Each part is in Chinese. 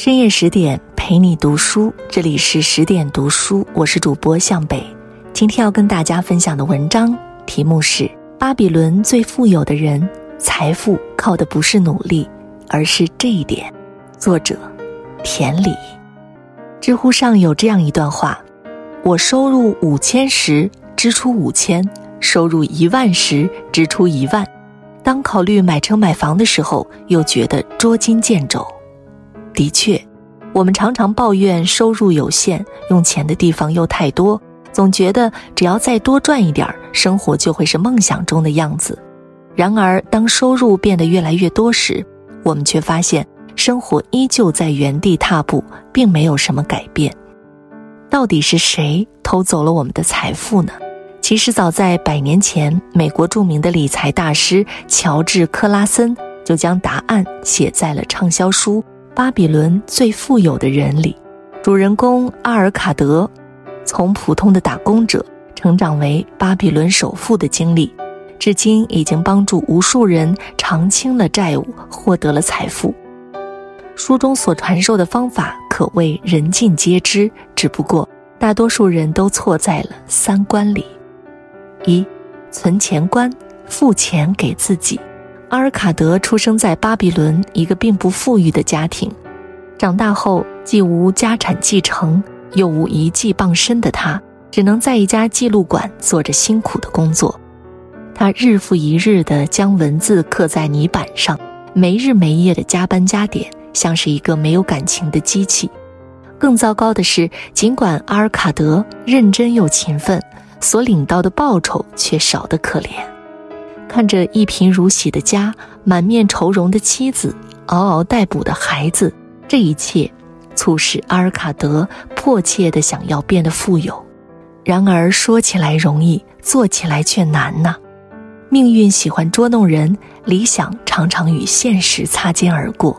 深夜十点陪你读书，这里是十点读书，我是主播向北。今天要跟大家分享的文章题目是《巴比伦最富有的人，财富靠的不是努力，而是这一点》。作者：田里。知乎上有这样一段话：我收入五千时，支出五千；收入一万时，支出一万。当考虑买车买房的时候，又觉得捉襟见肘。的确，我们常常抱怨收入有限，用钱的地方又太多，总觉得只要再多赚一点生活就会是梦想中的样子。然而，当收入变得越来越多时，我们却发现生活依旧在原地踏步，并没有什么改变。到底是谁偷走了我们的财富呢？其实，早在百年前，美国著名的理财大师乔治·克拉森就将答案写在了畅销书。巴比伦最富有的人里，主人公阿尔卡德从普通的打工者成长为巴比伦首富的经历，至今已经帮助无数人偿清了债务，获得了财富。书中所传授的方法可谓人尽皆知，只不过大多数人都错在了三观里：一、存钱观，付钱给自己。阿尔卡德出生在巴比伦一个并不富裕的家庭，长大后既无家产继承，又无一技傍身的他，只能在一家记录馆做着辛苦的工作。他日复一日地将文字刻在泥板上，没日没夜地加班加点，像是一个没有感情的机器。更糟糕的是，尽管阿尔卡德认真又勤奋，所领到的报酬却少得可怜。看着一贫如洗的家，满面愁容的妻子，嗷嗷待哺的孩子，这一切，促使阿尔卡德迫切地想要变得富有。然而说起来容易，做起来却难呐。命运喜欢捉弄人，理想常常与现实擦肩而过。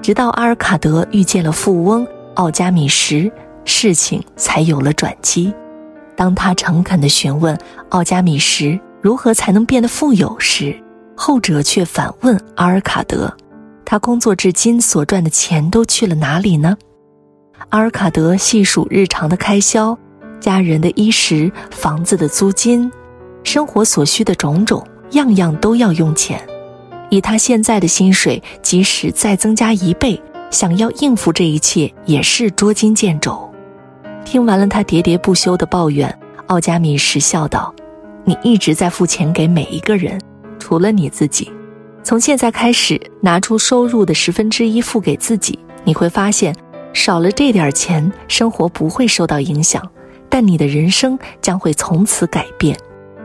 直到阿尔卡德遇见了富翁奥加米什，事情才有了转机。当他诚恳地询问奥加米什，如何才能变得富有时，后者却反问阿尔卡德：“他工作至今所赚的钱都去了哪里呢？”阿尔卡德细数日常的开销，家人的衣食、房子的租金、生活所需的种种，样样都要用钱。以他现在的薪水，即使再增加一倍，想要应付这一切也是捉襟见肘。听完了他喋喋不休的抱怨，奥加米什笑道。你一直在付钱给每一个人，除了你自己。从现在开始，拿出收入的十分之一付给自己，你会发现，少了这点钱，生活不会受到影响，但你的人生将会从此改变。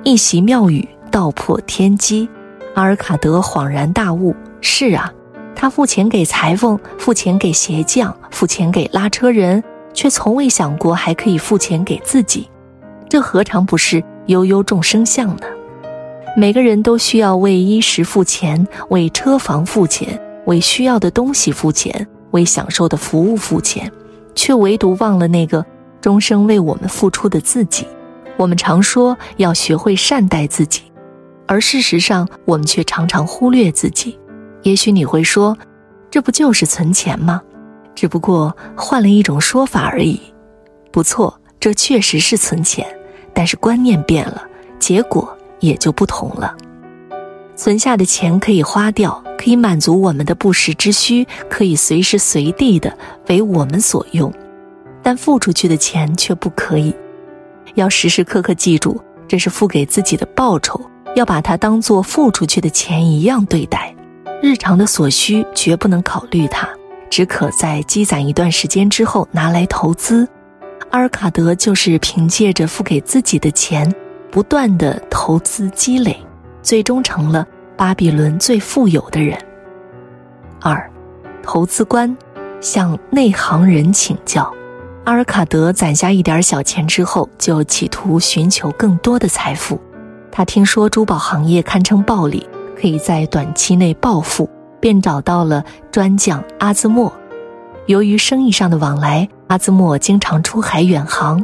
一席妙语道破天机，阿尔卡德恍然大悟：是啊，他付钱给裁缝，付钱给鞋匠，付钱给拉车人，却从未想过还可以付钱给自己。这何尝不是？悠悠众生相呢？每个人都需要为衣食付钱，为车房付钱，为需要的东西付钱，为享受的服务付钱，却唯独忘了那个终生为我们付出的自己。我们常说要学会善待自己，而事实上，我们却常常忽略自己。也许你会说，这不就是存钱吗？只不过换了一种说法而已。不错，这确实是存钱。但是观念变了，结果也就不同了。存下的钱可以花掉，可以满足我们的不时之需，可以随时随地的为我们所用，但付出去的钱却不可以。要时时刻刻记住，这是付给自己的报酬，要把它当做付出去的钱一样对待。日常的所需绝不能考虑它，只可在积攒一段时间之后拿来投资。阿尔卡德就是凭借着付给自己的钱，不断的投资积累，最终成了巴比伦最富有的人。二，投资观，向内行人请教。阿尔卡德攒下一点小钱之后，就企图寻求更多的财富。他听说珠宝行业堪称暴利，可以在短期内暴富，便找到了专匠阿兹莫。由于生意上的往来，阿兹莫经常出海远航。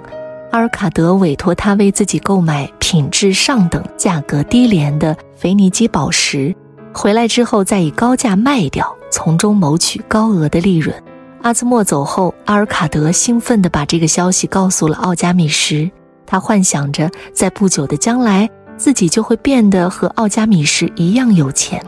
阿尔卡德委托他为自己购买品质上等、价格低廉的腓尼基宝石，回来之后再以高价卖掉，从中谋取高额的利润。阿兹莫走后，阿尔卡德兴奋地把这个消息告诉了奥加米什。他幻想着在不久的将来，自己就会变得和奥加米什一样有钱。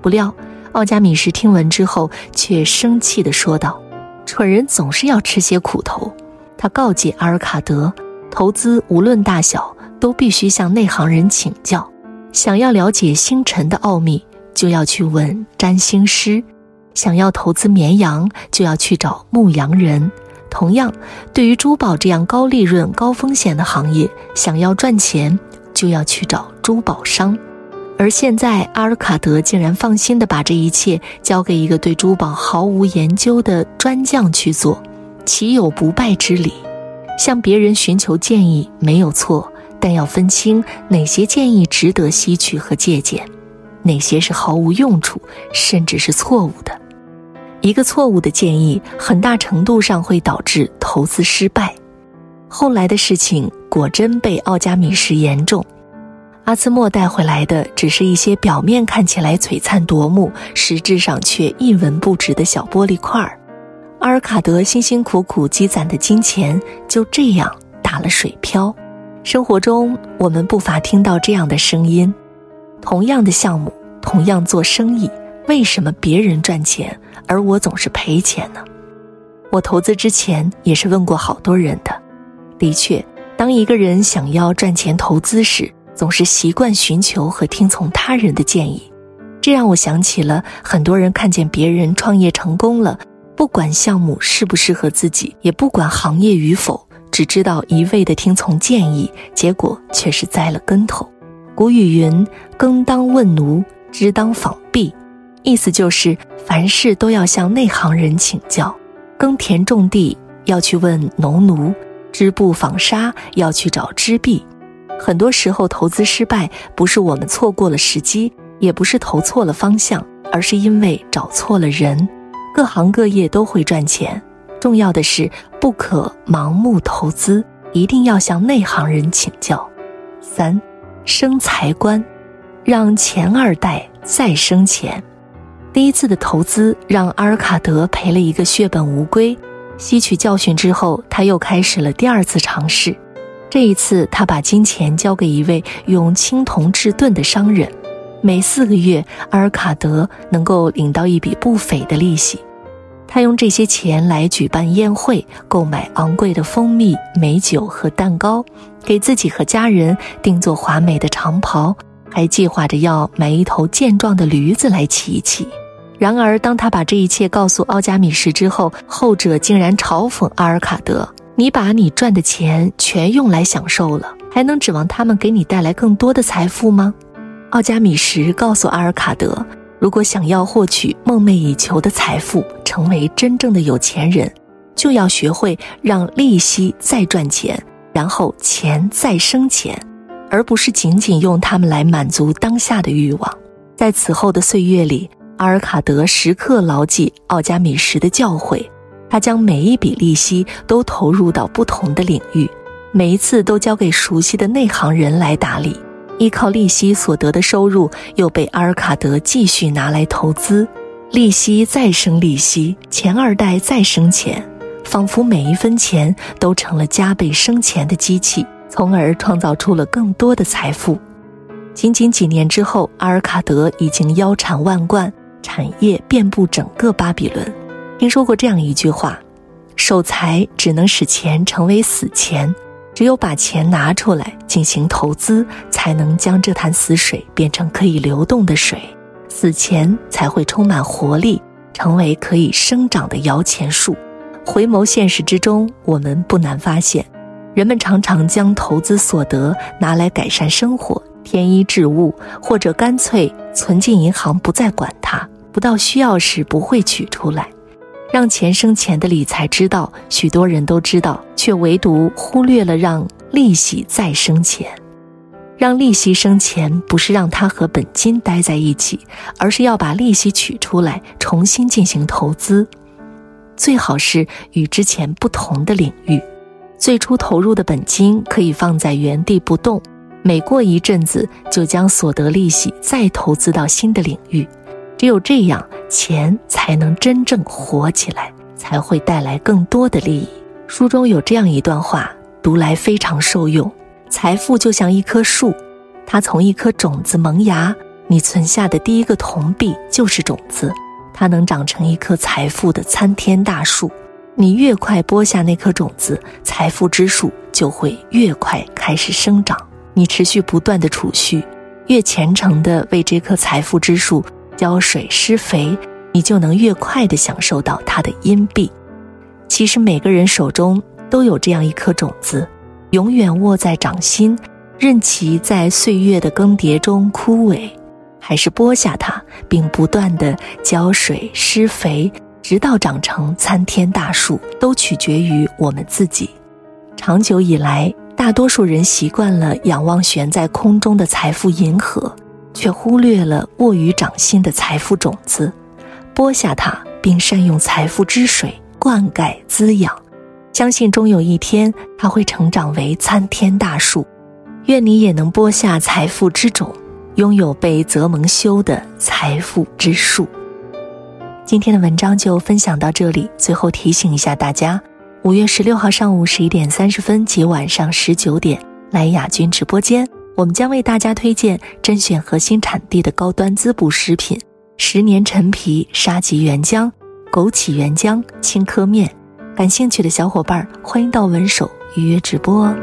不料，奥加米什听闻之后，却生气地说道：“蠢人总是要吃些苦头。”他告诫阿尔卡德，投资无论大小，都必须向内行人请教。想要了解星辰的奥秘，就要去问占星师；想要投资绵羊，就要去找牧羊人。同样，对于珠宝这样高利润、高风险的行业，想要赚钱，就要去找珠宝商。而现在，阿尔卡德竟然放心地把这一切交给一个对珠宝毫无研究的专匠去做，岂有不败之理？向别人寻求建议没有错。但要分清哪些建议值得吸取和借鉴，哪些是毫无用处，甚至是错误的。一个错误的建议，很大程度上会导致投资失败。后来的事情果真被奥加米什言中，阿兹莫带回来的只是一些表面看起来璀璨夺目，实质上却一文不值的小玻璃块儿。阿尔卡德辛辛苦苦积攒的金钱就这样打了水漂。生活中，我们不乏听到这样的声音：同样的项目，同样做生意，为什么别人赚钱，而我总是赔钱呢？我投资之前也是问过好多人的。的确，当一个人想要赚钱投资时，总是习惯寻求和听从他人的建议。这让我想起了很多人看见别人创业成功了，不管项目适不适合自己，也不管行业与否。只知道一味的听从建议，结果却是栽了跟头。古语云：“耕当问奴，织当纺婢。”意思就是凡事都要向内行人请教。耕田种地要去问农奴，织布纺纱要去找织婢。很多时候，投资失败不是我们错过了时机，也不是投错了方向，而是因为找错了人。各行各业都会赚钱。重要的是，不可盲目投资，一定要向内行人请教。三，生财观，让钱二代再生钱。第一次的投资让阿尔卡德赔了一个血本无归。吸取教训之后，他又开始了第二次尝试。这一次，他把金钱交给一位用青铜制盾的商人，每四个月，阿尔卡德能够领到一笔不菲的利息。他用这些钱来举办宴会，购买昂贵的蜂蜜、美酒和蛋糕，给自己和家人定做华美的长袍，还计划着要买一头健壮的驴子来骑一骑。然而，当他把这一切告诉奥加米什之后，后者竟然嘲讽阿尔卡德：“你把你赚的钱全用来享受了，还能指望他们给你带来更多的财富吗？”奥加米什告诉阿尔卡德。如果想要获取梦寐以求的财富，成为真正的有钱人，就要学会让利息再赚钱，然后钱再生钱，而不是仅仅用它们来满足当下的欲望。在此后的岁月里，阿尔卡德时刻牢记奥加米什的教诲，他将每一笔利息都投入到不同的领域，每一次都交给熟悉的内行人来打理。依靠利息所得的收入又被阿尔卡德继续拿来投资，利息再生利息，钱二代再生钱，仿佛每一分钱都成了加倍生钱的机器，从而创造出了更多的财富。仅仅几年之后，阿尔卡德已经腰缠万贯，产业遍布整个巴比伦。听说过这样一句话：守财只能使钱成为死钱。只有把钱拿出来进行投资，才能将这潭死水变成可以流动的水，死钱才会充满活力，成为可以生长的摇钱树。回眸现实之中，我们不难发现，人们常常将投资所得拿来改善生活、添衣置物，或者干脆存进银行不再管它，不到需要时不会取出来。让钱生钱的理财之道，许多人都知道，却唯独忽略了让利息再生钱。让利息生钱，不是让它和本金待在一起，而是要把利息取出来，重新进行投资。最好是与之前不同的领域。最初投入的本金可以放在原地不动，每过一阵子就将所得利息再投资到新的领域。只有这样，钱才能真正活起来，才会带来更多的利益。书中有这样一段话，读来非常受用：财富就像一棵树，它从一颗种子萌芽，你存下的第一个铜币就是种子，它能长成一棵财富的参天大树。你越快播下那颗种子，财富之树就会越快开始生长。你持续不断的储蓄，越虔诚的为这棵财富之树浇水施肥，你就能越快的享受到它的荫蔽。其实每个人手中都有这样一颗种子，永远握在掌心，任其在岁月的更迭中枯萎，还是播下它，并不断的浇水施肥。直到长成参天大树，都取决于我们自己。长久以来，大多数人习惯了仰望悬在空中的财富银河，却忽略了握于掌心的财富种子。播下它，并善用财富之水灌溉滋养，相信终有一天它会成长为参天大树。愿你也能播下财富之种，拥有被泽蒙修的财富之树。今天的文章就分享到这里。最后提醒一下大家，五月十六号上午十一点三十分及晚上十九点，来雅君直播间，我们将为大家推荐甄选核心产地的高端滋补食品——十年陈皮沙棘原浆、枸杞原浆青稞面。感兴趣的小伙伴，欢迎到文首预约直播哦。